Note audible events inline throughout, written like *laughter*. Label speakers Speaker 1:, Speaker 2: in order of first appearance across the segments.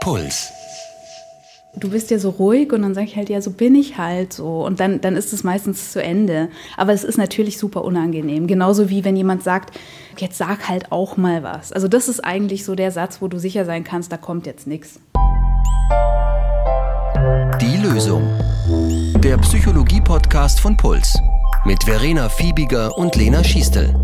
Speaker 1: Puls.
Speaker 2: Du bist ja so ruhig und dann sage ich halt, ja, so bin ich halt so. Und dann, dann ist es meistens zu Ende. Aber es ist natürlich super unangenehm. Genauso wie wenn jemand sagt, jetzt sag halt auch mal was. Also das ist eigentlich so der Satz, wo du sicher sein kannst, da kommt jetzt nichts.
Speaker 1: Die Lösung. Der Psychologie-Podcast von Puls. Mit Verena Fiebiger und Lena Schiestel.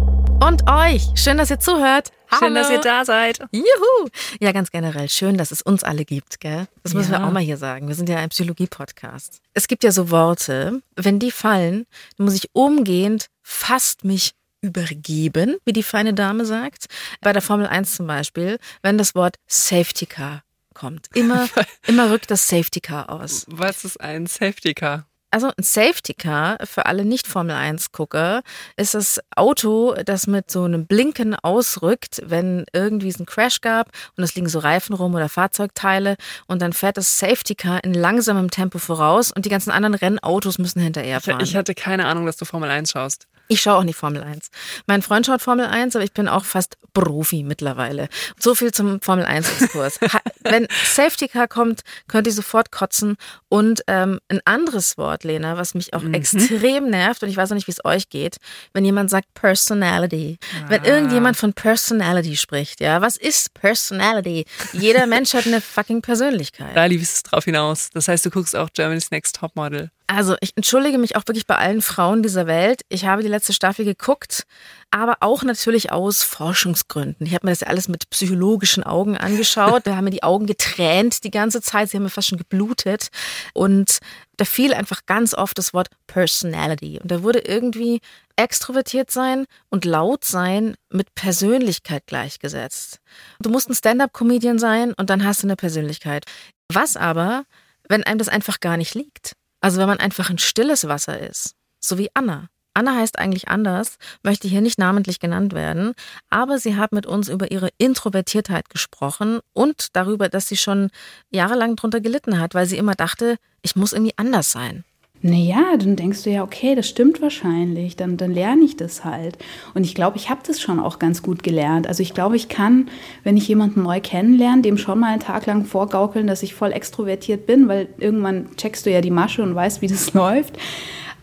Speaker 3: Und euch. Schön, dass ihr zuhört.
Speaker 4: Schön, dass ihr da seid.
Speaker 3: Juhu. Ja, ganz generell. Schön, dass es uns alle gibt, gell? Das müssen
Speaker 2: Ja.
Speaker 3: wir auch mal hier sagen. Wir sind ja ein Psychologie-Podcast. Es gibt ja so Worte, wenn die fallen, dann muss ich umgehend fast mich übergeben, wie die feine Dame sagt. Bei der Formel 1 zum Beispiel, wenn das Wort Safety Car kommt. Immer, *laughs* immer rückt das Safety Car aus.
Speaker 4: Was ist ein Safety Car?
Speaker 3: Also ein Safety Car für alle Nicht-Formel-1-Gucker ist das Auto, das mit so einem Blinken ausrückt, wenn irgendwie es einen Crash gab und es liegen so Reifen rum oder Fahrzeugteile und dann fährt das Safety Car in langsamem Tempo voraus und die ganzen anderen Rennautos müssen hinterher fahren.
Speaker 4: Ich hatte keine Ahnung, dass du Formel 1 schaust.
Speaker 3: Ich schaue auch nicht Formel 1. Mein Freund schaut Formel 1, aber ich bin auch fast Profi mittlerweile. So viel zum Formel 1-Diskurs. Wenn Safety Car kommt, könnt ihr sofort kotzen. Und ähm, ein anderes Wort, Lena, was mich auch extrem nervt, und ich weiß auch nicht, wie es euch geht, wenn jemand sagt Personality. Wenn irgendjemand von Personality spricht, ja. Was ist Personality? Jeder Mensch hat eine fucking Persönlichkeit.
Speaker 4: Da lief es drauf hinaus. Das heißt, du guckst auch Germany's Next Topmodel.
Speaker 3: Also, ich entschuldige mich auch wirklich bei allen Frauen dieser Welt. Ich habe die letzte Staffel geguckt, aber auch natürlich aus Forschungsgründen. Ich habe mir das ja alles mit psychologischen Augen angeschaut. Da haben mir die Augen getränt die ganze Zeit. Sie haben mir fast schon geblutet. Und da fiel einfach ganz oft das Wort Personality. Und da wurde irgendwie extrovertiert sein und laut sein mit Persönlichkeit gleichgesetzt. Du musst ein Stand-up-Comedian sein und dann hast du eine Persönlichkeit. Was aber, wenn einem das einfach gar nicht liegt? Also wenn man einfach ein stilles Wasser ist, so wie Anna. Anna heißt eigentlich anders, möchte hier nicht namentlich genannt werden, aber sie hat mit uns über ihre Introvertiertheit gesprochen und darüber, dass sie schon jahrelang drunter gelitten hat, weil sie immer dachte, ich muss irgendwie anders sein.
Speaker 2: Naja, dann denkst du ja, okay, das stimmt wahrscheinlich, dann, dann lerne ich das halt. Und ich glaube, ich habe das schon auch ganz gut gelernt. Also ich glaube, ich kann, wenn ich jemanden neu kennenlerne, dem schon mal einen Tag lang vorgaukeln, dass ich voll extrovertiert bin, weil irgendwann checkst du ja die Masche und weißt, wie *laughs* das läuft.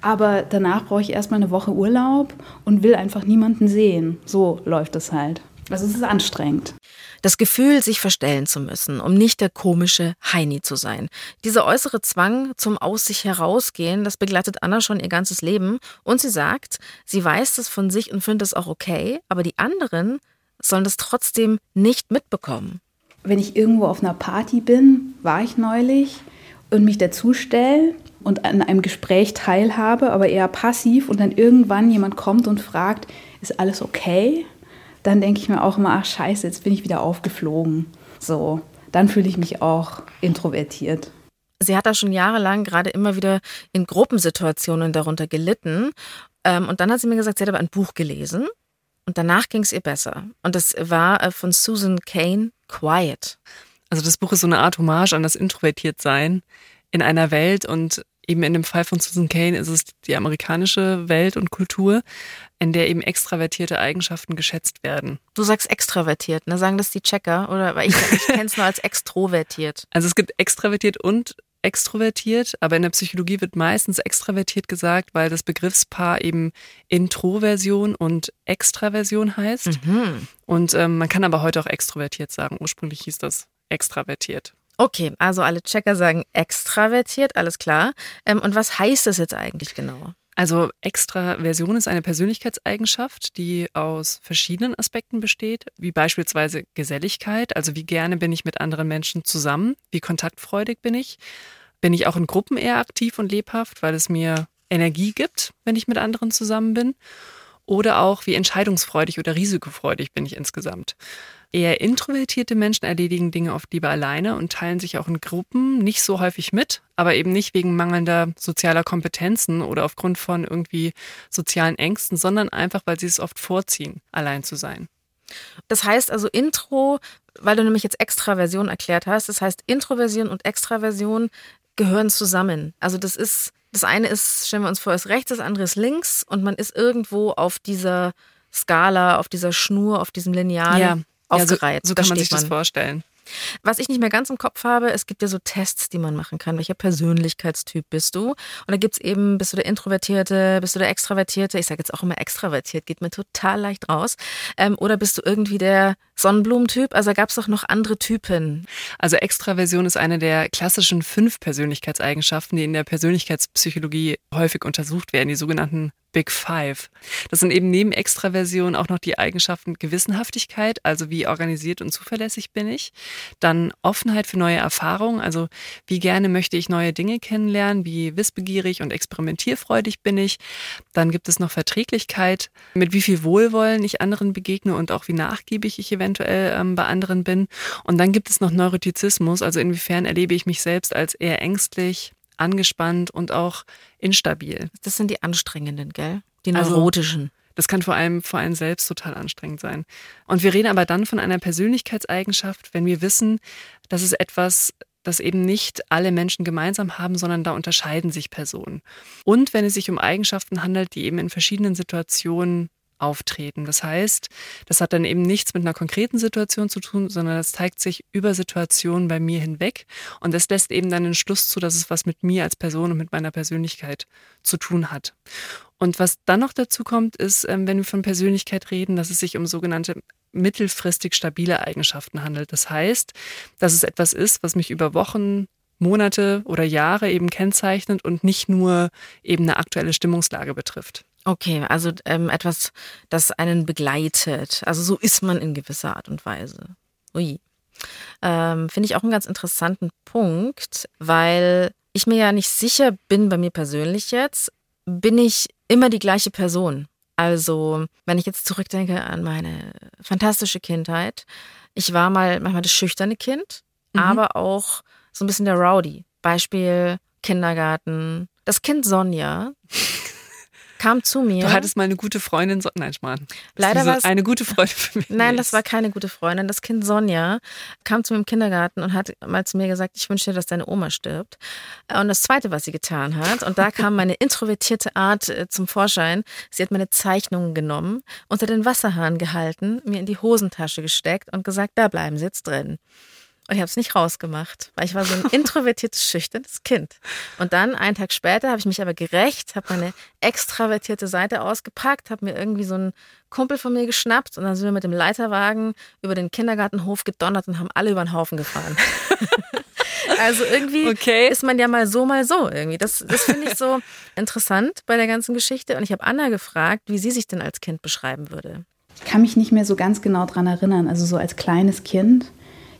Speaker 2: Aber danach brauche ich erstmal eine Woche Urlaub und will einfach niemanden sehen. So läuft es halt. Also es ist anstrengend.
Speaker 3: Das Gefühl, sich verstellen zu müssen, um nicht der komische Heini zu sein. Dieser äußere Zwang zum Aus sich herausgehen, das begleitet Anna schon ihr ganzes Leben. Und sie sagt, sie weiß das von sich und findet es auch okay, aber die anderen sollen das trotzdem nicht mitbekommen.
Speaker 2: wenn ich irgendwo auf einer Party bin, war ich neulich, und mich dazustelle und an einem Gespräch teilhabe, aber eher passiv und dann irgendwann jemand kommt und fragt, ist alles okay? Dann denke ich mir auch immer, ach scheiße, jetzt bin ich wieder aufgeflogen. So, dann fühle ich mich auch introvertiert.
Speaker 3: Sie hat da schon jahrelang gerade immer wieder in Gruppensituationen darunter gelitten. Ähm, und dann hat sie mir gesagt, sie hat aber ein Buch gelesen und danach ging es ihr besser. Und das war äh, von Susan Kane, Quiet.
Speaker 4: Also das Buch ist so eine Art Hommage an das Introvertiertsein in einer Welt und eben in dem Fall von Susan Kane ist es die amerikanische Welt und Kultur, in der eben extravertierte Eigenschaften geschätzt werden.
Speaker 3: Du sagst extravertiert, ne? Sagen das die Checker? Oder weil ich, ich kenne es nur als extrovertiert. *laughs*
Speaker 4: Also es gibt extravertiert und extrovertiert, aber in der Psychologie wird meistens extravertiert gesagt, weil das Begriffspaar eben Introversion und Extraversion heißt.
Speaker 3: Mhm.
Speaker 4: Und ähm, man kann aber heute auch extrovertiert sagen. Ursprünglich hieß das extravertiert.
Speaker 3: Okay, also alle Checker sagen extravertiert, alles klar. Ähm, und was heißt das jetzt eigentlich genau?
Speaker 4: Also Extraversion ist eine Persönlichkeitseigenschaft, die aus verschiedenen Aspekten besteht, wie beispielsweise Geselligkeit, also wie gerne bin ich mit anderen Menschen zusammen, wie kontaktfreudig bin ich, bin ich auch in Gruppen eher aktiv und lebhaft, weil es mir Energie gibt, wenn ich mit anderen zusammen bin, oder auch wie entscheidungsfreudig oder risikofreudig bin ich insgesamt. Eher introvertierte Menschen erledigen Dinge oft lieber alleine und teilen sich auch in Gruppen nicht so häufig mit, aber eben nicht wegen mangelnder sozialer Kompetenzen oder aufgrund von irgendwie sozialen Ängsten, sondern einfach, weil sie es oft vorziehen, allein zu sein.
Speaker 3: Das heißt also Intro, weil du nämlich jetzt Extraversion erklärt hast, das heißt Introversion und Extraversion gehören zusammen. Also das ist, das eine ist, stellen wir uns vor, ist rechts, das andere ist links und man ist irgendwo auf dieser Skala, auf dieser Schnur, auf diesem Lineal
Speaker 4: Ja,
Speaker 3: aufgereiht.
Speaker 4: so, so
Speaker 3: Da
Speaker 4: kann man sich das vorstellen.
Speaker 3: Was ich nicht mehr ganz im Kopf habe, es gibt ja so Tests, die man machen kann. Welcher Persönlichkeitstyp bist du? Und da gibt es eben, bist du der Introvertierte, bist du der Extravertierte? Ich sage jetzt auch immer extravertiert, geht mir total leicht raus. Ähm, oder bist du irgendwie der Sonnenblumentyp? Also gab es doch noch andere Typen.
Speaker 4: Also Extraversion ist eine der klassischen fünf Persönlichkeitseigenschaften, die in der Persönlichkeitspsychologie häufig untersucht werden, die sogenannten Big Five. Das sind eben neben Extraversion auch noch die Eigenschaften Gewissenhaftigkeit, also wie organisiert und zuverlässig bin ich. Dann Offenheit für neue Erfahrungen, also wie gerne möchte ich neue Dinge kennenlernen, wie wissbegierig und experimentierfreudig bin ich. Dann gibt es noch Verträglichkeit, mit wie viel Wohlwollen ich anderen begegne und auch wie nachgiebig ich eventuell ähm, bei anderen bin. Und dann gibt es noch Neurotizismus, also inwiefern erlebe ich mich selbst als eher ängstlich, angespannt und auch instabil.
Speaker 3: Das sind die anstrengenden, gell? Die also neurotischen. Also,
Speaker 4: das kann vor allem vor allem selbst total anstrengend sein. Und wir reden aber dann von einer Persönlichkeitseigenschaft, wenn wir wissen, dass es etwas das eben nicht alle Menschen gemeinsam haben, sondern da unterscheiden sich Personen. Und wenn es sich um Eigenschaften handelt, die eben in verschiedenen Situationen auftreten. Das heißt, das hat dann eben nichts mit einer konkreten Situation zu tun, sondern das zeigt sich über Situationen bei mir hinweg und das lässt eben dann den Schluss zu, dass es was mit mir als Person und mit meiner Persönlichkeit zu tun hat. Und was dann noch dazu kommt, ist, ähm, wenn wir von Persönlichkeit reden, dass es sich um sogenannte mittelfristig stabile Eigenschaften handelt. Das heißt, dass es etwas ist, was mich über Wochen, Monate oder Jahre eben kennzeichnet und nicht nur eben eine aktuelle Stimmungslage betrifft.
Speaker 3: Okay, also ähm, etwas, das einen begleitet. Also so ist man in gewisser Art und Weise. Ui. Ähm, Finde ich auch einen ganz interessanten Punkt, weil ich mir ja nicht sicher bin, bei mir persönlich jetzt, bin ich immer die gleiche Person. Also, wenn ich jetzt zurückdenke an meine fantastische Kindheit, ich war mal manchmal das schüchterne Kind, mhm. aber auch so ein bisschen der Rowdy. Beispiel Kindergarten. Das Kind Sonja kam zu mir.
Speaker 4: Du hattest mal eine gute Freundin. So Nein, Schmarrn.
Speaker 3: Leider war es
Speaker 4: eine gute Freundin für mich.
Speaker 3: Nein, das war keine gute Freundin. Das Kind Sonja kam zu mir im Kindergarten und hat mal zu mir gesagt, ich wünsche dir, dass deine Oma stirbt. Und das Zweite, was sie getan hat, und da kam meine introvertierte Art äh, zum Vorschein, sie hat meine Zeichnungen genommen, unter den Wasserhahn gehalten, mir in die Hosentasche gesteckt und gesagt, da bleiben sie jetzt drin. Und ich habe es nicht rausgemacht, weil ich war so ein introvertiertes, schüchternes Kind. Und dann, einen Tag später, habe ich mich aber gerecht, habe meine extravertierte Seite ausgepackt, habe mir irgendwie so einen Kumpel von mir geschnappt und dann sind wir mit dem Leiterwagen über den Kindergartenhof gedonnert und haben alle über den Haufen gefahren. *laughs* also irgendwie okay. ist man ja mal so, mal so irgendwie. Das, das finde ich so interessant bei der ganzen Geschichte. Und ich habe Anna gefragt, wie sie sich denn als Kind beschreiben würde.
Speaker 2: Ich kann mich nicht mehr so ganz genau dran erinnern. Also so als kleines Kind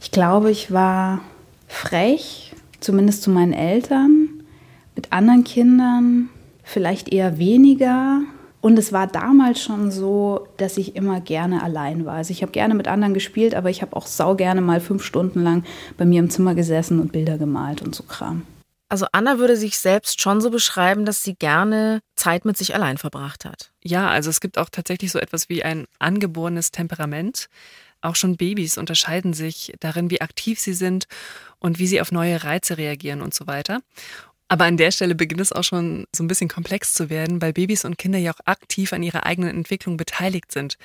Speaker 2: ich glaube, ich war frech, zumindest zu meinen Eltern, mit anderen Kindern vielleicht eher weniger. Und es war damals schon so, dass ich immer gerne allein war. Also ich habe gerne mit anderen gespielt, aber ich habe auch sau gerne mal fünf Stunden lang bei mir im Zimmer gesessen und Bilder gemalt und so Kram.
Speaker 3: Also Anna würde sich selbst schon so beschreiben, dass sie gerne Zeit mit sich allein verbracht hat.
Speaker 4: Ja, also es gibt auch tatsächlich so etwas wie ein angeborenes Temperament. Auch schon Babys unterscheiden sich darin, wie aktiv sie sind und wie sie auf neue Reize reagieren und so weiter. Aber an der Stelle beginnt es auch schon so ein bisschen komplex zu werden, weil Babys und Kinder ja auch aktiv an ihrer eigenen Entwicklung beteiligt sind.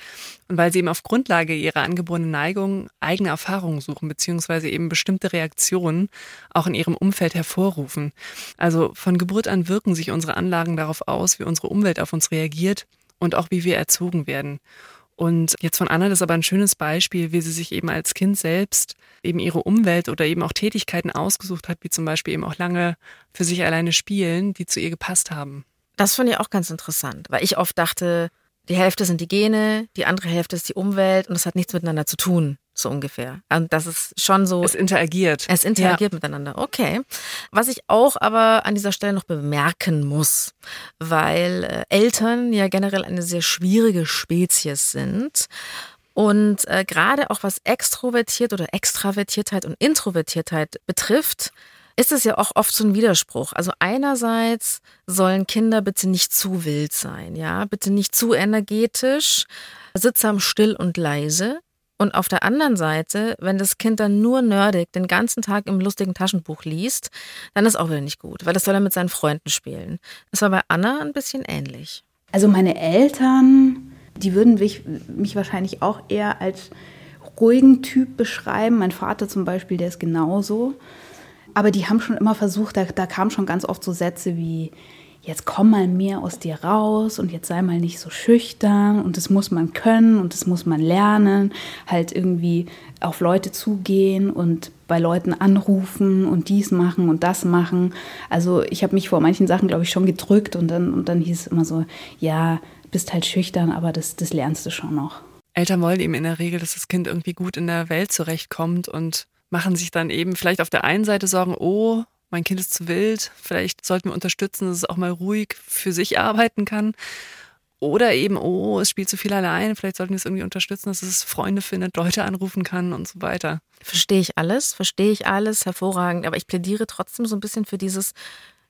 Speaker 4: Und weil sie eben auf Grundlage ihrer angeborenen Neigung eigene Erfahrungen suchen, beziehungsweise eben bestimmte Reaktionen auch in ihrem Umfeld hervorrufen. Also von Geburt an wirken sich unsere Anlagen darauf aus, wie unsere Umwelt auf uns reagiert und auch wie wir erzogen werden. Und jetzt von Anna, das ist aber ein schönes Beispiel, wie sie sich eben als Kind selbst eben ihre Umwelt oder eben auch Tätigkeiten ausgesucht hat, wie zum Beispiel eben auch lange für sich alleine spielen, die zu ihr gepasst haben.
Speaker 3: Das fand ich auch ganz interessant, weil ich oft dachte, die Hälfte sind die Gene, die andere Hälfte ist die Umwelt und das hat nichts miteinander zu tun, so ungefähr. Und das ist schon so.
Speaker 4: Es interagiert.
Speaker 3: Es interagiert ja. miteinander. Okay. Was ich auch aber an dieser Stelle noch bemerken muss, weil äh, Eltern ja generell eine sehr schwierige Spezies sind und äh, gerade auch was Extrovertiert oder Extravertiertheit und Introvertiertheit betrifft, ist es ja auch oft so ein Widerspruch. Also einerseits sollen Kinder bitte nicht zu wild sein, ja, bitte nicht zu energetisch, sittsam, still und leise. Und auf der anderen Seite, wenn das Kind dann nur nerdig den ganzen Tag im lustigen Taschenbuch liest, dann ist auch wieder nicht gut, weil das soll er mit seinen Freunden spielen. Das war bei Anna ein bisschen ähnlich.
Speaker 2: Also meine Eltern, die würden mich, mich wahrscheinlich auch eher als ruhigen Typ beschreiben. Mein Vater zum Beispiel, der ist genauso. Aber die haben schon immer versucht, da, da kamen schon ganz oft so Sätze wie, jetzt komm mal mehr aus dir raus und jetzt sei mal nicht so schüchtern und das muss man können und das muss man lernen, halt irgendwie auf Leute zugehen und bei Leuten anrufen und dies machen und das machen. Also ich habe mich vor manchen Sachen, glaube ich, schon gedrückt und dann, und dann hieß es immer so, ja, bist halt schüchtern, aber das, das lernst du schon noch.
Speaker 4: Eltern wollen eben in der Regel, dass das Kind irgendwie gut in der Welt zurechtkommt und machen sich dann eben vielleicht auf der einen Seite Sorgen, oh, mein Kind ist zu wild, vielleicht sollten wir unterstützen, dass es auch mal ruhig für sich arbeiten kann. Oder eben, oh, es spielt zu viel allein, vielleicht sollten wir es irgendwie unterstützen, dass es Freunde findet, Leute anrufen kann und so weiter.
Speaker 3: Verstehe ich alles, verstehe ich alles, hervorragend, aber ich plädiere trotzdem so ein bisschen für dieses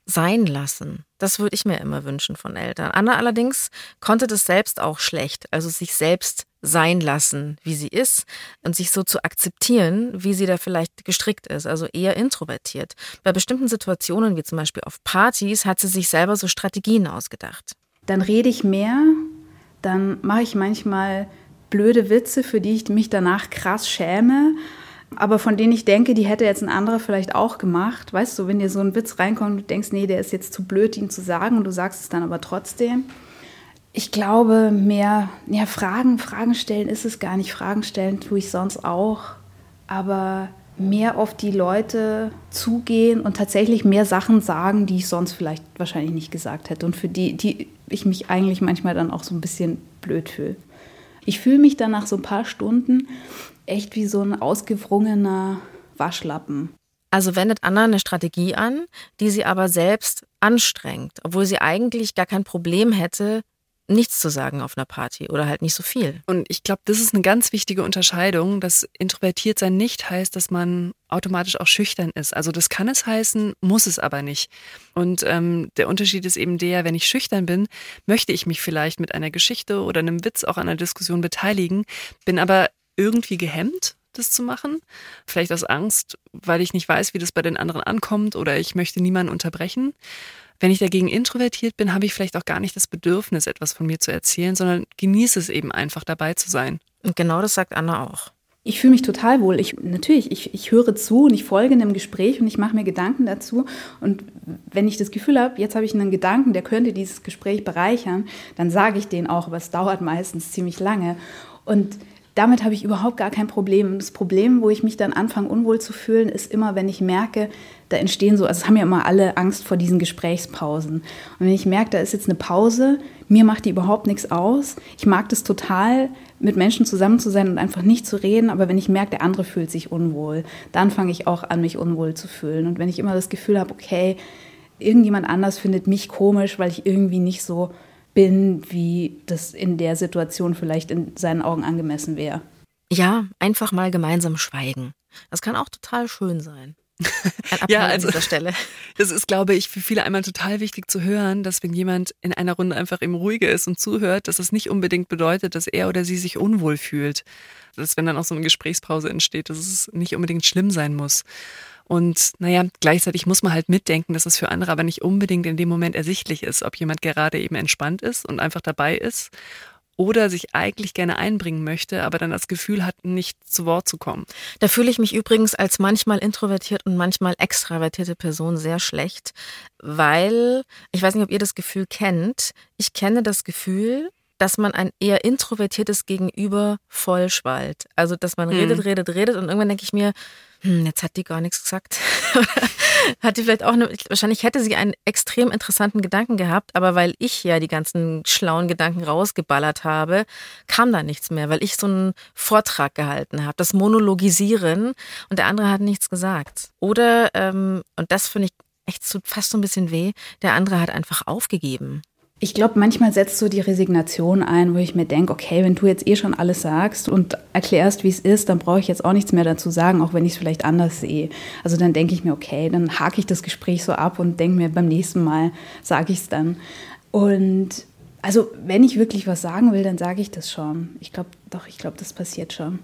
Speaker 3: sein lassen. Das würde ich mir immer wünschen von Eltern. Anna allerdings konnte das selbst auch schlecht, also sich selbst sein lassen, wie sie ist und sich so zu akzeptieren, wie sie da vielleicht gestrickt ist, also eher introvertiert. Bei bestimmten Situationen, wie zum Beispiel auf Partys, hat sie sich selber so Strategien ausgedacht.
Speaker 2: Dann rede ich mehr, dann mache ich manchmal blöde Witze, für die ich mich danach krass schäme aber von denen ich denke, die hätte jetzt ein anderer vielleicht auch gemacht. Weißt du, wenn dir so ein Witz reinkommt und du denkst, nee, der ist jetzt zu blöd, ihn zu sagen und du sagst es dann aber trotzdem. Ich glaube, mehr ja, Fragen, Fragen stellen ist es gar nicht. Fragen stellen tue ich sonst auch. Aber mehr auf die Leute zugehen und tatsächlich mehr Sachen sagen, die ich sonst vielleicht wahrscheinlich nicht gesagt hätte und für die, die ich mich eigentlich manchmal dann auch so ein bisschen blöd fühle. Ich fühle mich dann nach so ein paar Stunden echt wie so ein ausgewrungener Waschlappen.
Speaker 3: Also wendet Anna eine Strategie an, die sie aber selbst anstrengt, obwohl sie eigentlich gar kein Problem hätte, nichts zu sagen auf einer Party oder halt nicht so viel.
Speaker 4: Und ich glaube, das ist eine ganz wichtige Unterscheidung, dass introvertiert sein nicht heißt, dass man automatisch auch schüchtern ist. Also das kann es heißen, muss es aber nicht. Und ähm, der Unterschied ist eben der, wenn ich schüchtern bin, möchte ich mich vielleicht mit einer Geschichte oder einem Witz auch an einer Diskussion beteiligen, bin aber irgendwie gehemmt, das zu machen. Vielleicht aus Angst, weil ich nicht weiß, wie das bei den anderen ankommt oder ich möchte niemanden unterbrechen. Wenn ich dagegen introvertiert bin, habe ich vielleicht auch gar nicht das Bedürfnis, etwas von mir zu erzählen, sondern genieße es eben einfach dabei zu sein.
Speaker 3: Und genau das sagt Anna auch.
Speaker 2: Ich fühle mich total wohl. Ich, natürlich, ich, ich höre zu und ich folge einem Gespräch und ich mache mir Gedanken dazu. Und wenn ich das Gefühl habe, jetzt habe ich einen Gedanken, der könnte dieses Gespräch bereichern, dann sage ich den auch, aber es dauert meistens ziemlich lange. Und damit habe ich überhaupt gar kein Problem. Das Problem, wo ich mich dann anfange, unwohl zu fühlen, ist immer, wenn ich merke, da entstehen so, also es haben ja immer alle Angst vor diesen Gesprächspausen. Und wenn ich merke, da ist jetzt eine Pause, mir macht die überhaupt nichts aus. Ich mag das total, mit Menschen zusammen zu sein und einfach nicht zu reden, aber wenn ich merke, der andere fühlt sich unwohl, dann fange ich auch an, mich unwohl zu fühlen. Und wenn ich immer das Gefühl habe, okay, irgendjemand anders findet mich komisch, weil ich irgendwie nicht so bin, wie das in der Situation vielleicht in seinen Augen angemessen wäre.
Speaker 3: Ja, einfach mal gemeinsam schweigen. Das kann auch total schön sein. *laughs*
Speaker 4: ja, also, an dieser Stelle. *laughs* Das ist, glaube ich, für viele einmal total wichtig zu hören, dass wenn jemand in einer Runde einfach im Ruhige ist und zuhört, dass es nicht unbedingt bedeutet, dass er oder sie sich unwohl fühlt. Dass wenn dann auch so eine Gesprächspause entsteht, dass es nicht unbedingt schlimm sein muss. Und naja, gleichzeitig muss man halt mitdenken, dass es für andere aber nicht unbedingt in dem Moment ersichtlich ist, ob jemand gerade eben entspannt ist und einfach dabei ist oder sich eigentlich gerne einbringen möchte, aber dann das Gefühl hat, nicht zu Wort zu kommen.
Speaker 3: Da fühle ich mich übrigens als manchmal introvertiert und manchmal extravertierte Person sehr schlecht, weil ich weiß nicht, ob ihr das Gefühl kennt. Ich kenne das Gefühl, dass man ein eher introvertiertes Gegenüber vollschwallt. Also, dass man redet, mhm. redet, redet und irgendwann denke ich mir, hm, jetzt hat die gar nichts gesagt. *laughs* hat die vielleicht auch eine, wahrscheinlich hätte sie einen extrem interessanten Gedanken gehabt, aber weil ich ja die ganzen schlauen Gedanken rausgeballert habe, kam da nichts mehr, weil ich so einen Vortrag gehalten habe, das Monologisieren und der andere hat nichts gesagt. Oder, ähm, und das finde ich echt so, fast so ein bisschen weh, der andere hat einfach aufgegeben.
Speaker 2: Ich glaube, manchmal setzt so die Resignation ein, wo ich mir denke, okay, wenn du jetzt eh schon alles sagst und erklärst, wie es ist, dann brauche ich jetzt auch nichts mehr dazu sagen, auch wenn ich es vielleicht anders sehe. Also dann denke ich mir, okay, dann hake ich das Gespräch so ab und denke mir, beim nächsten Mal sage ich es dann. Und also wenn ich wirklich was sagen will, dann sage ich das schon. Ich glaube, doch, ich glaube, das passiert schon.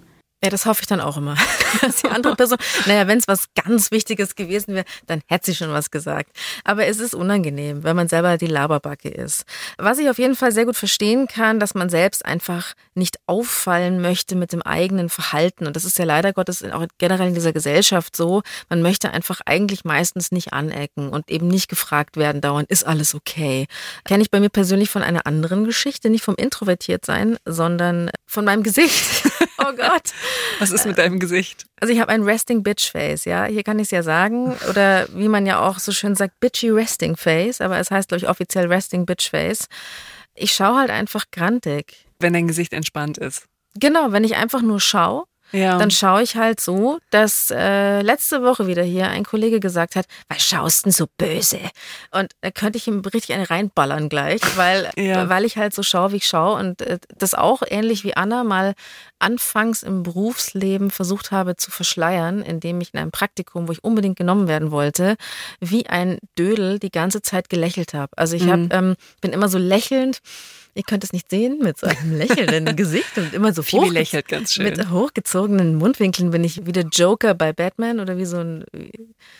Speaker 3: Ja, das hoffe ich dann auch immer. *laughs* Dass die andere Person, naja, wenn es was ganz Wichtiges gewesen wäre, dann hätte sie schon was gesagt. Aber es ist unangenehm, wenn man selber die Laberbacke ist. Was ich auf jeden Fall sehr gut verstehen kann, dass man selbst einfach nicht auffallen möchte mit dem eigenen Verhalten. Und das ist ja leider Gottes auch generell in dieser Gesellschaft so. Man möchte einfach eigentlich meistens nicht anecken und eben nicht gefragt werden dauernd, ist alles okay? Kenne ich bei mir persönlich von einer anderen Geschichte, nicht vom Introvertiertsein, sondern von meinem Gesicht. *laughs* oh Gott.
Speaker 4: Was ist mit deinem Gesicht?
Speaker 3: Also ich habe ein Resting Bitch Face, ja. Hier kann ich es ja sagen. Oder wie man ja auch so schön sagt, Bitchy Resting Face. Aber es heißt, glaube ich, offiziell Resting Bitch Face. Ich schaue halt einfach grantig.
Speaker 4: Wenn dein Gesicht entspannt ist.
Speaker 3: Genau, wenn ich einfach nur schaue,
Speaker 4: Ja.
Speaker 3: dann schaue ich halt so, dass äh, letzte Woche wieder hier ein Kollege gesagt hat, was schaust denn so böse? Und da könnte ich ihm richtig eine reinballern gleich, weil, *laughs*
Speaker 4: Ja.
Speaker 3: weil ich halt so schaue, wie ich schaue und äh, das auch ähnlich wie Anna mal anfangs im Berufsleben versucht habe zu verschleiern, indem ich in einem Praktikum, wo ich unbedingt genommen werden wollte, wie ein Dödel die ganze Zeit gelächelt habe. Also ich hab,
Speaker 4: Mhm.
Speaker 3: ähm, bin immer so lächelnd, ihr könnt es nicht sehen, mit so einem lächelnden *laughs* Gesicht und immer so hochge-
Speaker 4: lächelt ganz schön.
Speaker 3: mit hochgezogenen Mundwinkeln bin ich wie der Joker bei Batman oder wie so ein.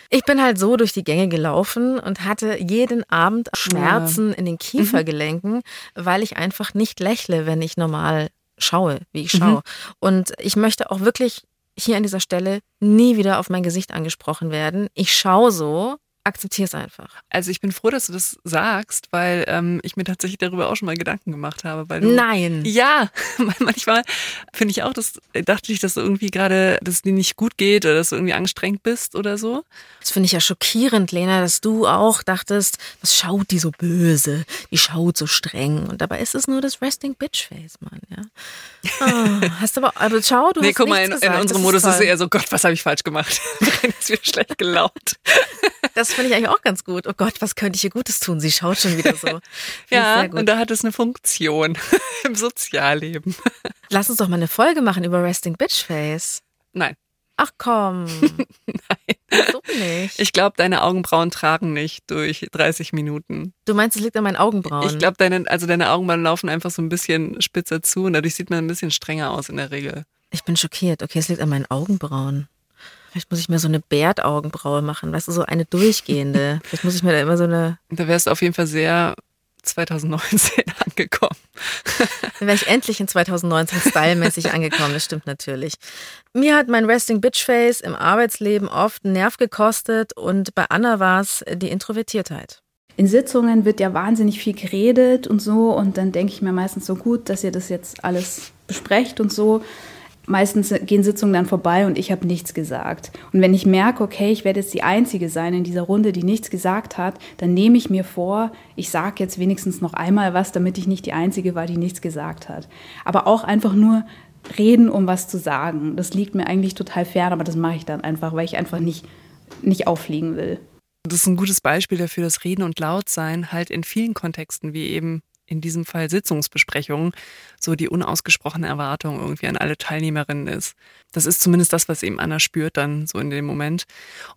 Speaker 3: Ich bin halt so durch die Gänge gelaufen und hatte jeden Abend Schmerzen in den Kiefergelenken, weil ich einfach nicht lächle, wenn ich normal schaue, wie ich schaue. Und ich möchte auch wirklich hier an dieser Stelle nie wieder auf mein Gesicht angesprochen werden. Ich schaue so, akzeptiere es einfach.
Speaker 4: Also ich bin froh, dass du das sagst, weil ähm, ich mir tatsächlich darüber auch schon mal Gedanken gemacht habe. Weil du,
Speaker 3: Nein.
Speaker 4: Ja, *laughs* manchmal finde ich auch, dass dachte ich, dass du irgendwie gerade, dass es dir nicht gut geht oder dass du irgendwie angestrengt bist oder so.
Speaker 3: Das finde ich ja schockierend, Lena, dass du auch dachtest, was schaut die so böse? Die schaut so streng. Und dabei ist es nur das Resting Bitch Face, Mann, ja. Ah, *laughs* hast aber, aber schau, du
Speaker 4: nee,
Speaker 3: hast
Speaker 4: guck mal, in, in unserem Modus ist es
Speaker 3: toll.
Speaker 4: eher so, Gott, was habe ich falsch gemacht? *laughs* Ist wieder schlecht gelaunt.
Speaker 3: Das finde ich eigentlich auch ganz gut. Oh Gott, was könnte ich ihr Gutes tun? Sie schaut schon wieder so. *laughs*
Speaker 4: Ja, und da hat es eine Funktion *laughs* im Sozialleben. *laughs*
Speaker 3: Lass uns doch mal eine Folge machen über Resting Bitch Face.
Speaker 4: Nein,
Speaker 3: Ach komm. Nein. So nicht.
Speaker 4: ich glaube, deine Augenbrauen tragen nicht durch 30 Minuten.
Speaker 3: Du meinst, es liegt an meinen Augenbrauen?
Speaker 4: Ich glaube, deine, also deine Augenbrauen laufen einfach so ein bisschen spitzer zu und dadurch sieht man ein bisschen strenger aus in der Regel.
Speaker 3: Ich bin schockiert. Okay, es liegt an meinen Augenbrauen. Vielleicht muss ich mir so eine Bärtaugenbraue machen. Weißt du, so eine durchgehende. *laughs* Vielleicht muss ich mir da immer so eine
Speaker 4: da wärst du auf jeden Fall sehr 2019 *laughs* angekommen.
Speaker 3: Dann wäre ich endlich in 2019 stylmäßig angekommen, das stimmt natürlich. Mir hat mein Resting Bitch Face im Arbeitsleben oft einen Nerv gekostet und bei Anna war es die Introvertiertheit.
Speaker 2: In Sitzungen wird ja wahnsinnig viel geredet und so und dann denke ich mir meistens so gut, dass ihr das jetzt alles besprecht und so. Meistens gehen Sitzungen dann vorbei und ich habe nichts gesagt. Und wenn ich merke, okay, ich werde jetzt die Einzige sein in dieser Runde, die nichts gesagt hat, dann nehme ich mir vor, ich sage jetzt wenigstens noch einmal was, damit ich nicht die Einzige war, die nichts gesagt hat. Aber auch einfach nur reden, um was zu sagen. Das liegt mir eigentlich total fern, aber das mache ich dann einfach, weil ich einfach nicht, nicht auffliegen will.
Speaker 4: Das ist ein gutes Beispiel dafür, dass Reden und Lautsein halt in vielen Kontexten, wie eben in diesem Fall Sitzungsbesprechungen, so die unausgesprochene Erwartung irgendwie an alle Teilnehmerinnen ist. Das ist zumindest das, was eben Anna spürt dann so in dem Moment.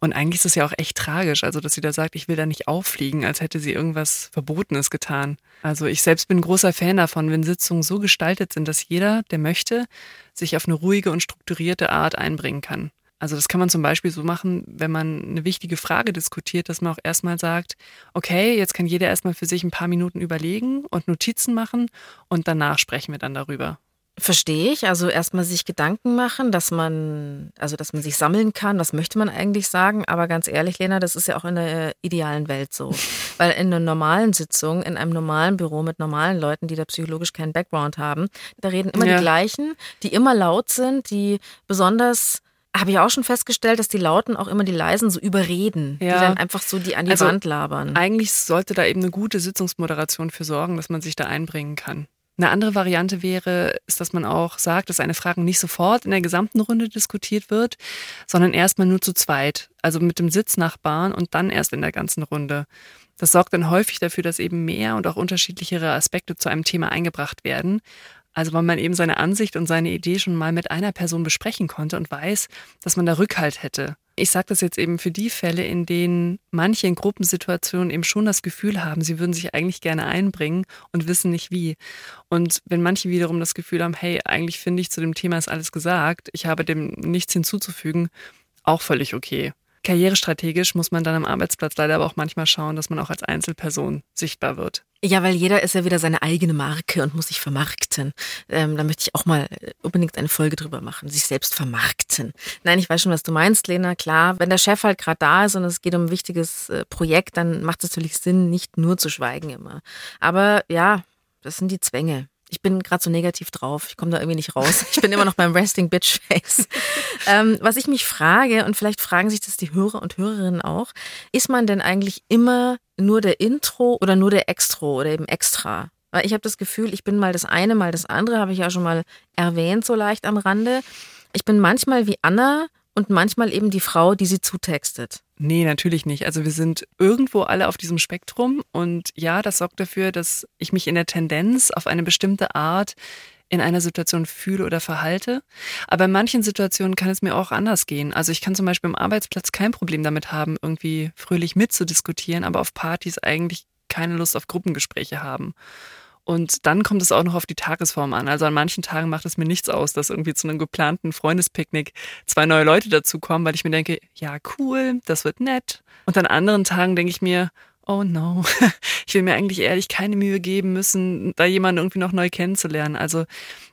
Speaker 4: Und eigentlich ist es ja auch echt tragisch, also dass sie da sagt, ich will da nicht auffliegen, als hätte sie irgendwas Verbotenes getan. Also ich selbst bin großer Fan davon, wenn Sitzungen so gestaltet sind, dass jeder, der möchte, sich auf eine ruhige und strukturierte Art einbringen kann. Also das kann man zum Beispiel so machen, wenn man eine wichtige Frage diskutiert, dass man auch erstmal sagt, okay, jetzt kann jeder erstmal für sich ein paar Minuten überlegen und Notizen machen und danach sprechen wir dann darüber.
Speaker 3: Verstehe ich. Also erstmal sich Gedanken machen, dass man, also dass man sich sammeln kann, das möchte man eigentlich sagen. Aber ganz ehrlich, Lena, das ist ja auch in der idealen Welt so. *laughs* Weil in einer normalen Sitzung, in einem normalen Büro mit normalen Leuten, die da psychologisch keinen Background haben, da reden immer
Speaker 4: Ja.
Speaker 3: die gleichen, die immer laut sind, die besonders habe ich auch schon festgestellt, dass die Lauten auch immer die Leisen so überreden, die
Speaker 4: Ja.
Speaker 3: dann einfach so die an die
Speaker 4: Also,
Speaker 3: Wand labern.
Speaker 4: Eigentlich sollte da eben eine gute Sitzungsmoderation für sorgen, dass man sich da einbringen kann. Eine andere Variante wäre, ist, dass man auch sagt, dass eine Frage nicht sofort in der gesamten Runde diskutiert wird, sondern erstmal nur zu zweit, also mit dem Sitznachbarn und dann erst in der ganzen Runde. Das sorgt dann häufig dafür, dass eben mehr und auch unterschiedlichere Aspekte zu einem Thema eingebracht werden. Also weil man eben seine Ansicht und seine Idee schon mal mit einer Person besprechen konnte und weiß, dass man da Rückhalt hätte. Ich sage das jetzt eben für die Fälle, in denen manche in Gruppensituationen eben schon das Gefühl haben, sie würden sich eigentlich gerne einbringen und wissen nicht wie. Und wenn manche wiederum das Gefühl haben, hey, eigentlich finde ich zu dem Thema ist alles gesagt, ich habe dem nichts hinzuzufügen, auch völlig okay. Karrierestrategisch muss man dann am Arbeitsplatz leider aber auch manchmal schauen, dass man auch als Einzelperson sichtbar wird.
Speaker 3: Ja, weil jeder ist ja wieder seine eigene Marke und muss sich vermarkten. Ähm, da möchte ich auch mal unbedingt eine Folge drüber machen, sich selbst vermarkten. Nein, ich weiß schon, was du meinst, Lena. Klar, wenn der Chef halt gerade da ist und es geht um ein wichtiges äh, Projekt, dann macht es natürlich Sinn, nicht nur zu schweigen immer. Aber ja, das sind die Zwänge. Ich bin gerade so negativ drauf. Ich komme da irgendwie nicht raus. Ich bin immer noch beim Resting Bitch Face. Ähm, was ich mich frage, und vielleicht fragen sich das die Hörer und Hörerinnen auch, ist man denn eigentlich immer nur der Intro oder nur der Extro oder eben Extra? Weil ich habe das Gefühl, ich bin mal das eine, mal das andere, habe ich ja schon mal erwähnt, so leicht am Rande. Ich bin manchmal wie Anna und manchmal eben die Frau, die sie zutextet.
Speaker 4: Nee, natürlich nicht. Also wir sind irgendwo alle auf diesem Spektrum und ja, das sorgt dafür, dass ich mich in der Tendenz auf eine bestimmte Art in einer Situation fühle oder verhalte. Aber in manchen Situationen kann es mir auch anders gehen. Also ich kann zum Beispiel im Arbeitsplatz kein Problem damit haben, irgendwie fröhlich mitzudiskutieren, aber auf Partys eigentlich keine Lust auf Gruppengespräche haben. Und dann kommt es auch noch auf die Tagesform an. Also an manchen Tagen macht es mir nichts aus, dass irgendwie zu einem geplanten Freundespicknick zwei neue Leute dazukommen, weil ich mir denke, ja, cool, das wird nett. Und an anderen Tagen denke ich mir, oh no, *laughs* ich will mir eigentlich ehrlich keine Mühe geben müssen, da jemanden irgendwie noch neu kennenzulernen. Also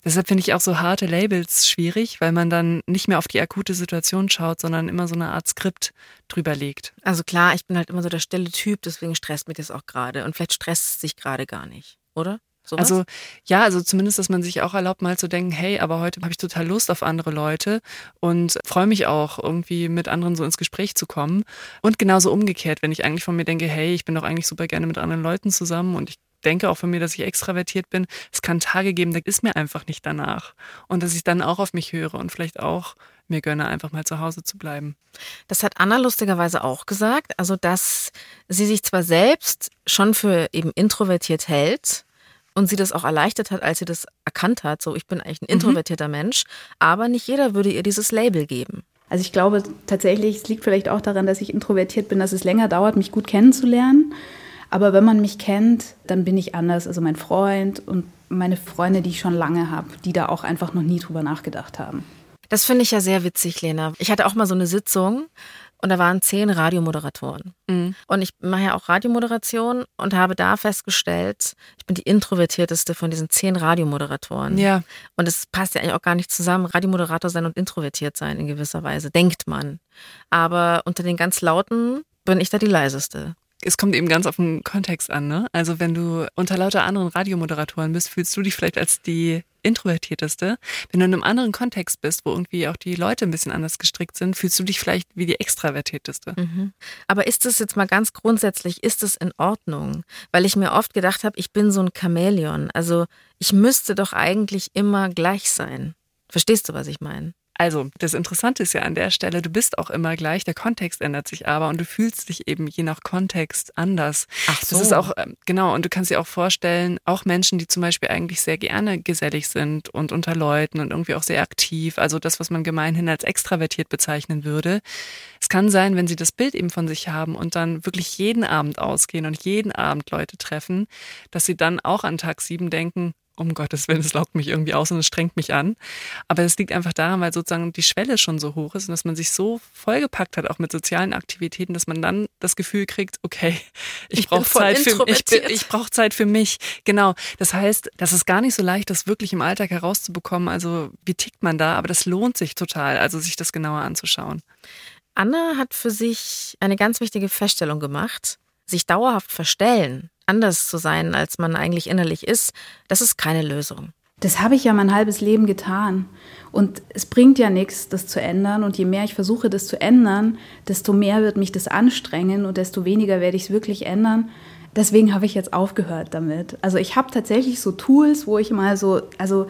Speaker 4: deshalb finde ich auch so harte Labels schwierig, weil man dann nicht mehr auf die akute Situation schaut, sondern immer so eine Art Skript drüber legt.
Speaker 3: Also klar, ich bin halt immer so der stille Typ, deswegen stresst mich das auch gerade. Und vielleicht stresst es sich gerade gar nicht oder?
Speaker 4: Sowas? Also ja, also zumindest, dass man sich auch erlaubt, mal zu denken, hey, aber heute habe ich total Lust auf andere Leute und freue mich auch, irgendwie mit anderen so ins Gespräch zu kommen. Und genauso umgekehrt, wenn ich eigentlich von mir denke, hey, ich bin doch eigentlich super gerne mit anderen Leuten zusammen und ich denke auch von mir, dass ich extravertiert bin. Es kann Tage geben, da ist mir einfach nicht danach. Und dass ich dann auch auf mich höre und vielleicht auch mir gönne, einfach mal zu Hause zu bleiben.
Speaker 3: Das hat Anna lustigerweise auch gesagt. Also, dass sie sich zwar selbst schon für eben introvertiert hält, und sie das auch erleichtert hat, als sie das erkannt hat, so ich bin eigentlich ein mhm. introvertierter mhm. Mensch, aber nicht jeder würde ihr dieses Label geben.
Speaker 2: Also ich glaube tatsächlich, es liegt vielleicht auch daran, dass ich introvertiert bin, dass es länger dauert, mich gut kennenzulernen. Aber wenn man mich kennt, dann bin ich anders. Also mein Freund und meine Freunde, die ich schon lange habe, die da auch einfach noch nie drüber nachgedacht haben.
Speaker 3: Das finde ich ja sehr witzig, Lena. Ich hatte auch mal so eine Sitzung und da waren zehn Radiomoderatoren. Mhm. Und ich mache ja auch Radiomoderation und habe da festgestellt, ich bin die introvertierteste von diesen zehn Radiomoderatoren.
Speaker 4: Ja.
Speaker 3: Und es passt ja eigentlich auch gar nicht zusammen, Radiomoderator sein und introvertiert sein in gewisser Weise, denkt man. Aber unter den ganz lauten bin ich da die leiseste
Speaker 4: es kommt eben ganz auf den Kontext an, ne? Also wenn du unter lauter anderen Radiomoderatoren bist, fühlst du dich vielleicht als die introvertierteste. Wenn du in einem anderen Kontext bist, wo irgendwie auch die Leute ein bisschen anders gestrickt sind, fühlst du dich vielleicht wie die extravertierteste. Mhm.
Speaker 3: Aber ist es jetzt mal ganz grundsätzlich, ist es in Ordnung? Weil ich mir oft gedacht habe, ich bin so ein Chamäleon. Also ich müsste doch eigentlich immer gleich sein. Verstehst du, was ich meine?
Speaker 4: Also, das Interessante ist ja an der Stelle, du bist auch immer gleich, der Kontext ändert sich aber und du fühlst dich eben je nach Kontext anders.
Speaker 3: Ach so.
Speaker 4: Das ist auch, ähm, genau, und du kannst dir auch vorstellen, auch Menschen, die zum Beispiel eigentlich sehr gerne gesellig sind und unter Leuten und irgendwie auch sehr aktiv, also das, was man gemeinhin als extravertiert bezeichnen würde. Es kann sein, wenn sie das Bild eben von sich haben und dann wirklich jeden Abend ausgehen und jeden Abend Leute treffen, dass sie dann auch an Tag sieben denken, um Gottes Willen, es laugt mich irgendwie aus und es strengt mich an. Aber es liegt einfach daran, weil sozusagen die Schwelle schon so hoch ist und dass man sich so vollgepackt hat, auch mit sozialen Aktivitäten, dass man dann das Gefühl kriegt, okay, *laughs* ich, brauche Zeit für ich, ich brauche Zeit für mich. Genau. Das heißt, das ist gar nicht so leicht, das wirklich im Alltag herauszubekommen. Also wie tickt man da? Aber das lohnt sich total, also sich das genauer anzuschauen.
Speaker 3: Anna hat für sich eine ganz wichtige Feststellung gemacht. Sich dauerhaft verstellen anders zu sein, als man eigentlich innerlich ist, das ist keine Lösung.
Speaker 2: Das habe ich ja mein halbes Leben getan. Und es bringt ja nichts, das zu ändern. Und je mehr ich versuche, das zu ändern, desto mehr wird mich das anstrengen und desto weniger werde ich es wirklich ändern. Deswegen habe ich jetzt aufgehört damit. Also ich habe tatsächlich so Tools, wo ich mal so, also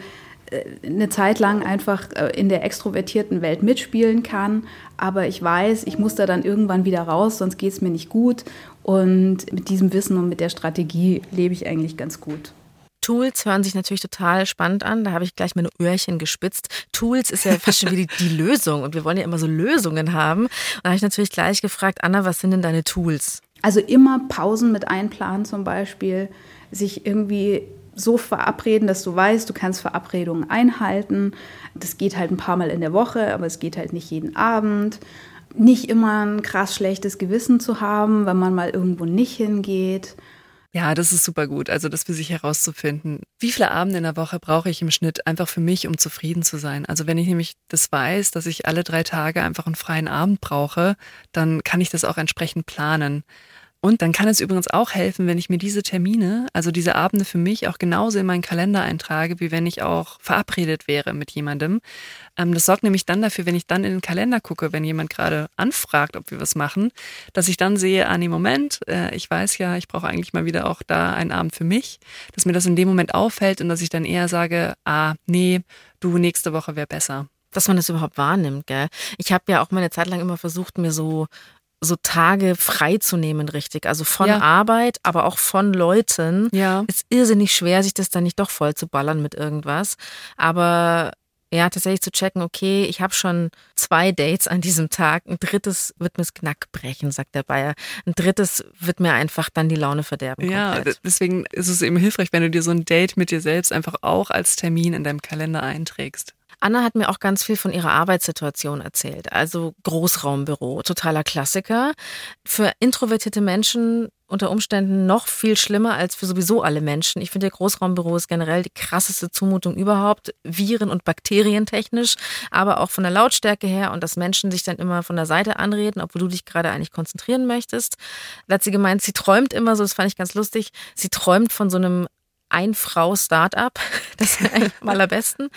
Speaker 2: äh, eine Zeit lang einfach äh, in der extrovertierten Welt mitspielen kann. Aber ich weiß, ich muss da dann irgendwann wieder raus, sonst geht es mir nicht gut. Und mit diesem Wissen und mit der Strategie lebe ich eigentlich ganz gut.
Speaker 3: Tools hören sich natürlich total spannend an. Da habe ich gleich meine Öhrchen gespitzt. Tools ist ja fast schon wie die, die Lösung und wir wollen ja immer so Lösungen haben. Und da habe ich natürlich gleich gefragt, Anna, was sind denn deine Tools?
Speaker 2: Also immer Pausen mit einplanen zum Beispiel, sich irgendwie so verabreden, dass du weißt, du kannst Verabredungen einhalten. Das geht halt ein paar Mal in der Woche, aber es geht halt nicht jeden Abend. Nicht immer ein krass schlechtes Gewissen zu haben, wenn man mal irgendwo nicht hingeht.
Speaker 4: Ja, das ist super gut. Also das für sich herauszufinden. Wie viele Abende in der Woche brauche ich im Schnitt einfach für mich, um zufrieden zu sein? Also wenn ich nämlich das weiß, dass ich alle drei Tage einfach einen freien Abend brauche, dann kann ich das auch entsprechend planen. Und dann kann es übrigens auch helfen, wenn ich mir diese Termine, also diese Abende für mich auch genauso in meinen Kalender eintrage, wie wenn ich auch verabredet wäre mit jemandem. Ähm, das sorgt nämlich dann dafür, wenn ich dann in den Kalender gucke, wenn jemand gerade anfragt, ob wir was machen, dass ich dann sehe, ah, dem Moment, äh, ich weiß ja, ich brauche eigentlich mal wieder auch da einen Abend für mich, dass mir das in dem Moment auffällt und dass ich dann eher sage, ah, nee, du, nächste Woche wäre besser
Speaker 3: dass man das überhaupt wahrnimmt, gell? Ich habe ja auch meine Zeit lang immer versucht, mir so so Tage freizunehmen, richtig. Also von ja. Arbeit, aber auch von Leuten.
Speaker 4: Ja.
Speaker 3: Ist irrsinnig schwer, sich das dann nicht doch voll zu ballern mit irgendwas. Aber ja, tatsächlich zu checken, okay, ich habe schon zwei Dates an diesem Tag. Ein drittes wird mir das Knack brechen, sagt der Bayer. Ein drittes wird mir einfach dann die Laune verderben.
Speaker 4: Ja, deswegen ist es eben hilfreich, wenn du dir so ein Date mit dir selbst einfach auch als Termin in deinem Kalender einträgst.
Speaker 3: Anna hat mir auch ganz viel von ihrer Arbeitssituation erzählt. Also Großraumbüro, totaler Klassiker. Für introvertierte Menschen unter Umständen noch viel schlimmer als für sowieso alle Menschen. Ich finde, Großraumbüro ist generell die krasseste Zumutung überhaupt, viren- und bakterientechnisch, aber auch von der Lautstärke her und dass Menschen sich dann immer von der Seite anreden, obwohl du dich gerade eigentlich konzentrieren möchtest. Da hat sie gemeint, sie träumt immer so, das fand ich ganz lustig, sie träumt von so einem ein-Frau-Startup. *laughs* Das wäre eigentlich am allerbesten.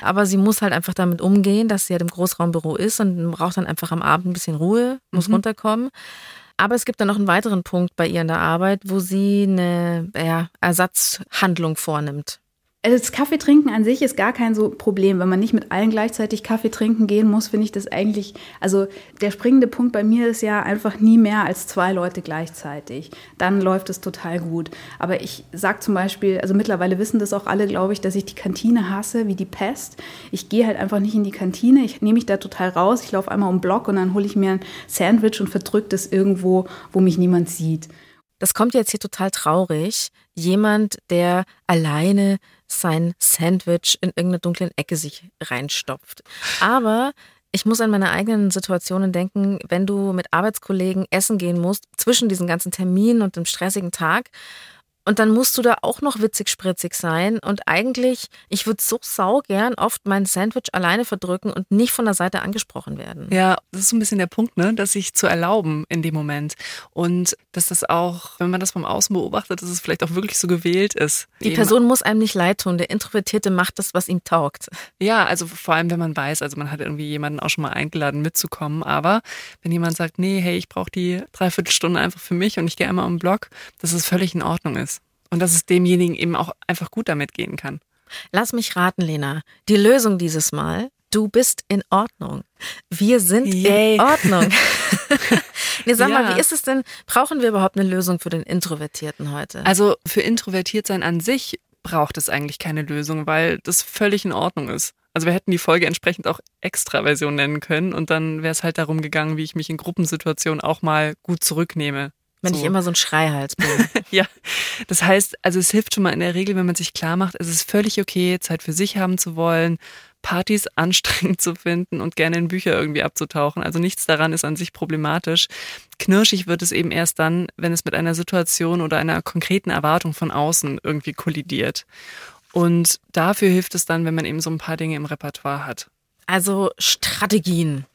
Speaker 3: Aber sie muss halt einfach damit umgehen, dass sie halt im Großraumbüro ist und braucht dann einfach am Abend ein bisschen Ruhe, muss mhm. runterkommen. Aber es gibt dann noch einen weiteren Punkt bei ihr in der Arbeit, wo sie eine ja, Ersatzhandlung vornimmt.
Speaker 2: Also das Kaffeetrinken an sich ist gar kein so Problem. Wenn man nicht mit allen gleichzeitig Kaffee trinken gehen muss, finde ich das eigentlich, also der springende Punkt bei mir ist ja einfach nie mehr als zwei Leute gleichzeitig. Dann läuft es total gut. Aber ich sage zum Beispiel, also mittlerweile wissen das auch alle, glaube ich, dass ich die Kantine hasse wie die Pest. Ich gehe halt einfach nicht in die Kantine. Ich nehme mich da total raus. Ich laufe einmal um den Block und dann hole ich mir ein Sandwich und verdrücke das irgendwo, wo mich niemand sieht.
Speaker 3: Das kommt jetzt hier total traurig. Jemand, der alleine sein Sandwich in irgendeine dunklen Ecke sich reinstopft. Aber ich muss an meine eigenen Situationen denken, wenn du mit Arbeitskollegen essen gehen musst, zwischen diesen ganzen Terminen und dem stressigen Tag und dann musst du da auch noch witzig spritzig sein. Und eigentlich, ich würde so saugern oft mein Sandwich alleine verdrücken und nicht von der Seite angesprochen werden.
Speaker 4: Ja, das ist so ein bisschen der Punkt, ne? Das sich zu erlauben in dem Moment. Und dass das auch, wenn man das vom Außen beobachtet, dass es vielleicht auch wirklich so gewählt ist.
Speaker 3: Die Person muss einem nicht leid tun. Der Introvertierte macht das, was ihm taugt.
Speaker 4: Ja, also vor allem, wenn man weiß, also man hat irgendwie jemanden auch schon mal eingeladen mitzukommen. Aber wenn jemand sagt, nee, hey, ich brauche die Dreiviertelstunde einfach für mich und ich gehe einmal um den Block, dass es völlig in Ordnung ist. Und dass es demjenigen eben auch einfach gut damit gehen kann.
Speaker 3: Lass mich raten, Lena. Die Lösung dieses Mal, du bist in Ordnung. Wir sind Yay. in Ordnung. *laughs* nee, sag ja. mal, wie ist es denn, brauchen wir überhaupt eine Lösung für den Introvertierten heute?
Speaker 4: Also für introvertiert sein an sich braucht es eigentlich keine Lösung, weil das völlig in Ordnung ist. Also wir hätten die Folge entsprechend auch Extraversion nennen können und dann wäre es halt darum gegangen, wie ich mich in Gruppensituationen auch mal gut zurücknehme.
Speaker 3: Wenn so. ich immer so ein Schreihals bin. *laughs*
Speaker 4: ja, das heißt, also es hilft schon mal in der Regel, wenn man sich klar macht, es ist völlig okay, Zeit für sich haben zu wollen, Partys *laughs* anstrengend zu finden und gerne in Bücher irgendwie abzutauchen. Also nichts daran ist an sich problematisch. Knirschig wird es eben erst dann, wenn es mit einer Situation oder einer konkreten Erwartung von außen irgendwie kollidiert. Und dafür hilft es dann, wenn man eben so ein paar Dinge im Repertoire hat.
Speaker 3: Also Strategien.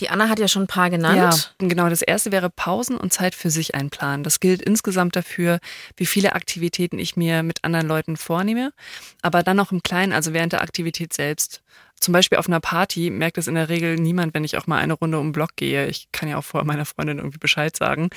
Speaker 3: Die Anna hat ja schon ein paar genannt.
Speaker 4: Ja, genau. Das erste wäre Pausen und Zeit für sich einplanen. Das gilt insgesamt dafür, wie viele Aktivitäten ich mir mit anderen Leuten vornehme, aber dann auch im Kleinen, also während der Aktivität selbst. Zum Beispiel auf einer Party merkt es in der Regel niemand, wenn ich auch mal eine Runde um den Block gehe. Ich kann ja auch vor meiner Freundin irgendwie Bescheid sagen.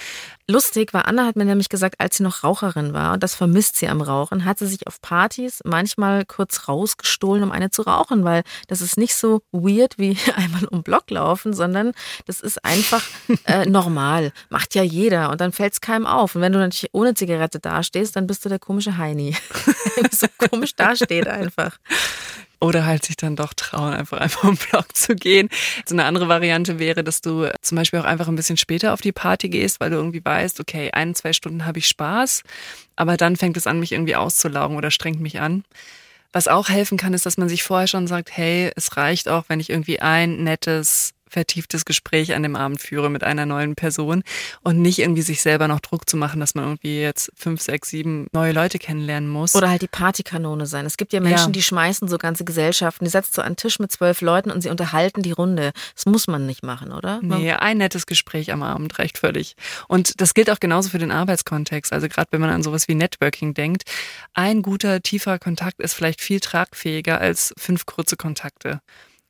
Speaker 3: Lustig war, Anna hat mir nämlich gesagt, als sie noch Raucherin war, und das vermisst sie am Rauchen, hat sie sich auf Partys manchmal kurz rausgestohlen, um eine zu rauchen, weil das ist nicht so weird wie *laughs* einmal um den Block laufen, sondern das ist einfach äh, *laughs* normal. Macht ja jeder und dann fällt es keinem auf. Und wenn du natürlich ohne Zigarette dastehst, dann bist du der komische Heini. *laughs* so komisch dasteht einfach.
Speaker 4: Oder halt sich dann doch trauen, einfach *laughs* einfach um Block zu gehen. So eine andere Variante wäre, dass du zum Beispiel auch einfach ein bisschen später auf die Party gehst, weil du irgendwie weißt, okay, ein, zwei Stunden habe ich Spaß, aber dann fängt es an, mich irgendwie auszulaugen oder strengt mich an. Was auch helfen kann, ist, dass man sich vorher schon sagt, hey, es reicht auch, wenn ich irgendwie ein nettes vertieftes Gespräch an dem Abend führe mit einer neuen Person und nicht irgendwie sich selber noch Druck zu machen, dass man irgendwie jetzt fünf, sechs, sieben neue Leute kennenlernen muss.
Speaker 3: Oder halt die Partykanone sein. Es gibt ja Menschen, ja. die schmeißen so ganze Gesellschaften, die setzt so einen Tisch mit zwölf Leuten und sie unterhalten die Runde. Das muss man nicht machen, oder?
Speaker 4: Nee, ein nettes Gespräch am Abend reicht völlig. Und das gilt auch genauso für den Arbeitskontext. Also gerade wenn man an sowas wie Networking denkt, ein guter, tiefer Kontakt ist vielleicht viel tragfähiger als fünf kurze Kontakte.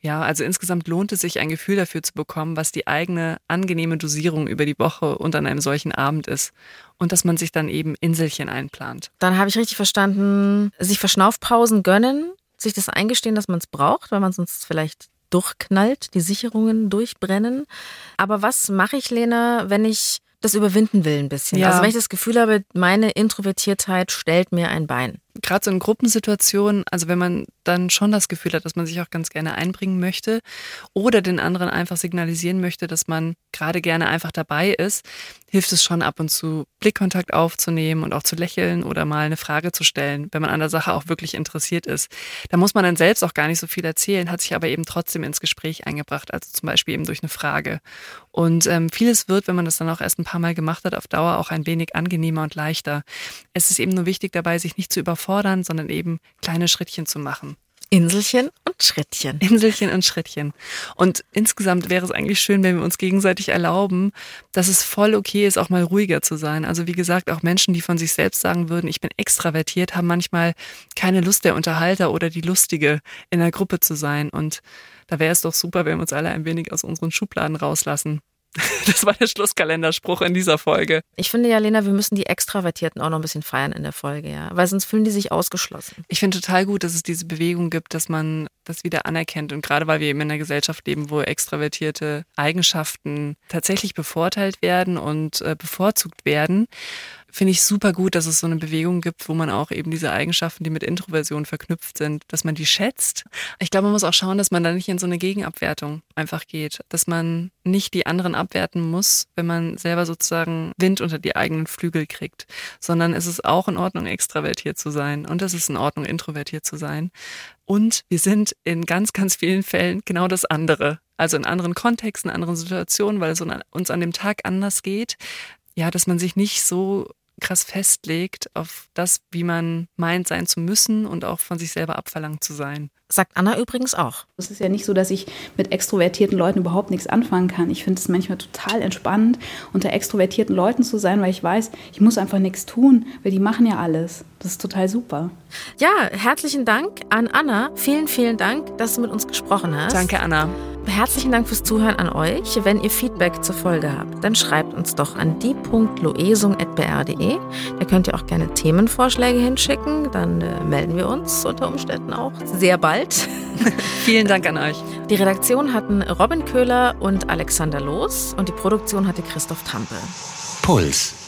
Speaker 4: Ja, also insgesamt lohnt es sich, ein Gefühl dafür zu bekommen, was die eigene angenehme Dosierung über die Woche und an einem solchen Abend ist. Und dass man sich dann eben Inselchen einplant.
Speaker 3: Dann habe ich richtig verstanden, sich Verschnaufpausen gönnen, sich das eingestehen, dass man es braucht, weil man sonst vielleicht durchknallt, die Sicherungen durchbrennen. Aber was mache ich, Lena, wenn ich das überwinden will ein bisschen? Ja. Also wenn ich das Gefühl habe, meine Introvertiertheit stellt mir ein Bein
Speaker 4: gerade so in Gruppensituationen, also wenn man dann schon das Gefühl hat, dass man sich auch ganz gerne einbringen möchte oder den anderen einfach signalisieren möchte, dass man gerade gerne einfach dabei ist, hilft es schon ab und zu Blickkontakt aufzunehmen und auch zu lächeln oder mal eine Frage zu stellen, wenn man an der Sache auch wirklich interessiert ist. Da muss man dann selbst auch gar nicht so viel erzählen, hat sich aber eben trotzdem ins Gespräch eingebracht, also zum Beispiel eben durch eine Frage. Und ähm, vieles wird, wenn man das dann auch erst ein paar Mal gemacht hat, auf Dauer auch ein wenig angenehmer und leichter. Es ist eben nur wichtig dabei, sich nicht zu überfordern überfordern, sondern eben kleine Schrittchen zu machen.
Speaker 3: Inselchen und Schrittchen.
Speaker 4: Inselchen und Schrittchen. Und insgesamt wäre es eigentlich schön, wenn wir uns gegenseitig erlauben, dass es voll okay ist, auch mal ruhiger zu sein. Also wie gesagt, auch Menschen, die von sich selbst sagen würden, ich bin extravertiert, haben manchmal keine Lust, der Unterhalter oder die Lustige in der Gruppe zu sein. Und da wäre es doch super, wenn wir uns alle ein wenig aus unseren Schubladen rauslassen. *laughs* Das war der Schlusskalenderspruch in dieser Folge.
Speaker 3: Ich finde ja, Lena, wir müssen die Extravertierten auch noch ein bisschen feiern in der Folge, ja. Weil sonst fühlen die sich ausgeschlossen.
Speaker 4: Ich finde total gut, dass es diese Bewegung gibt, dass man das wieder anerkennt. Und gerade weil wir eben in einer Gesellschaft leben, wo extravertierte Eigenschaften tatsächlich bevorteilt werden und äh, bevorzugt werden, finde ich super gut, dass es so eine Bewegung gibt, wo man auch eben diese Eigenschaften, die mit Introversion verknüpft sind, dass man die schätzt. Ich glaube, man muss auch schauen, dass man da nicht in so eine Gegenabwertung einfach geht, dass man nicht die anderen abwerten muss, wenn man selber sozusagen Wind unter die eigenen Flügel kriegt, sondern es ist auch in Ordnung, extravertiert zu sein und es ist in Ordnung, introvertiert zu sein. Und wir sind in ganz, ganz vielen Fällen genau das andere. Also in anderen Kontexten, anderen Situationen, weil es uns an dem Tag anders geht. Ja, dass man sich nicht so krass festlegt auf das, wie man meint sein zu müssen und auch von sich selber abverlangt zu sein.
Speaker 3: Sagt Anna übrigens auch.
Speaker 2: Es ist ja nicht so, dass ich mit extrovertierten Leuten überhaupt nichts anfangen kann. Ich finde es manchmal total entspannend, unter extrovertierten Leuten zu sein, weil ich weiß, ich muss einfach nichts tun, weil die machen ja alles. Das ist total super.
Speaker 3: Ja, herzlichen Dank an Anna. Vielen, vielen Dank, dass du mit uns gesprochen hast.
Speaker 4: Danke, Anna.
Speaker 3: Herzlichen Dank fürs Zuhören an euch. Wenn ihr Feedback zur Folge habt, dann schreibt uns doch an die.loesung.br.de. Da könnt ihr auch gerne Themenvorschläge hinschicken. Dann äh, melden wir uns unter Umständen auch sehr bald. *laughs*
Speaker 4: Vielen Dank an euch.
Speaker 3: Die Redaktion hatten Robin Köhler und Alexander Loos und die Produktion hatte Christoph Tampel.
Speaker 1: Puls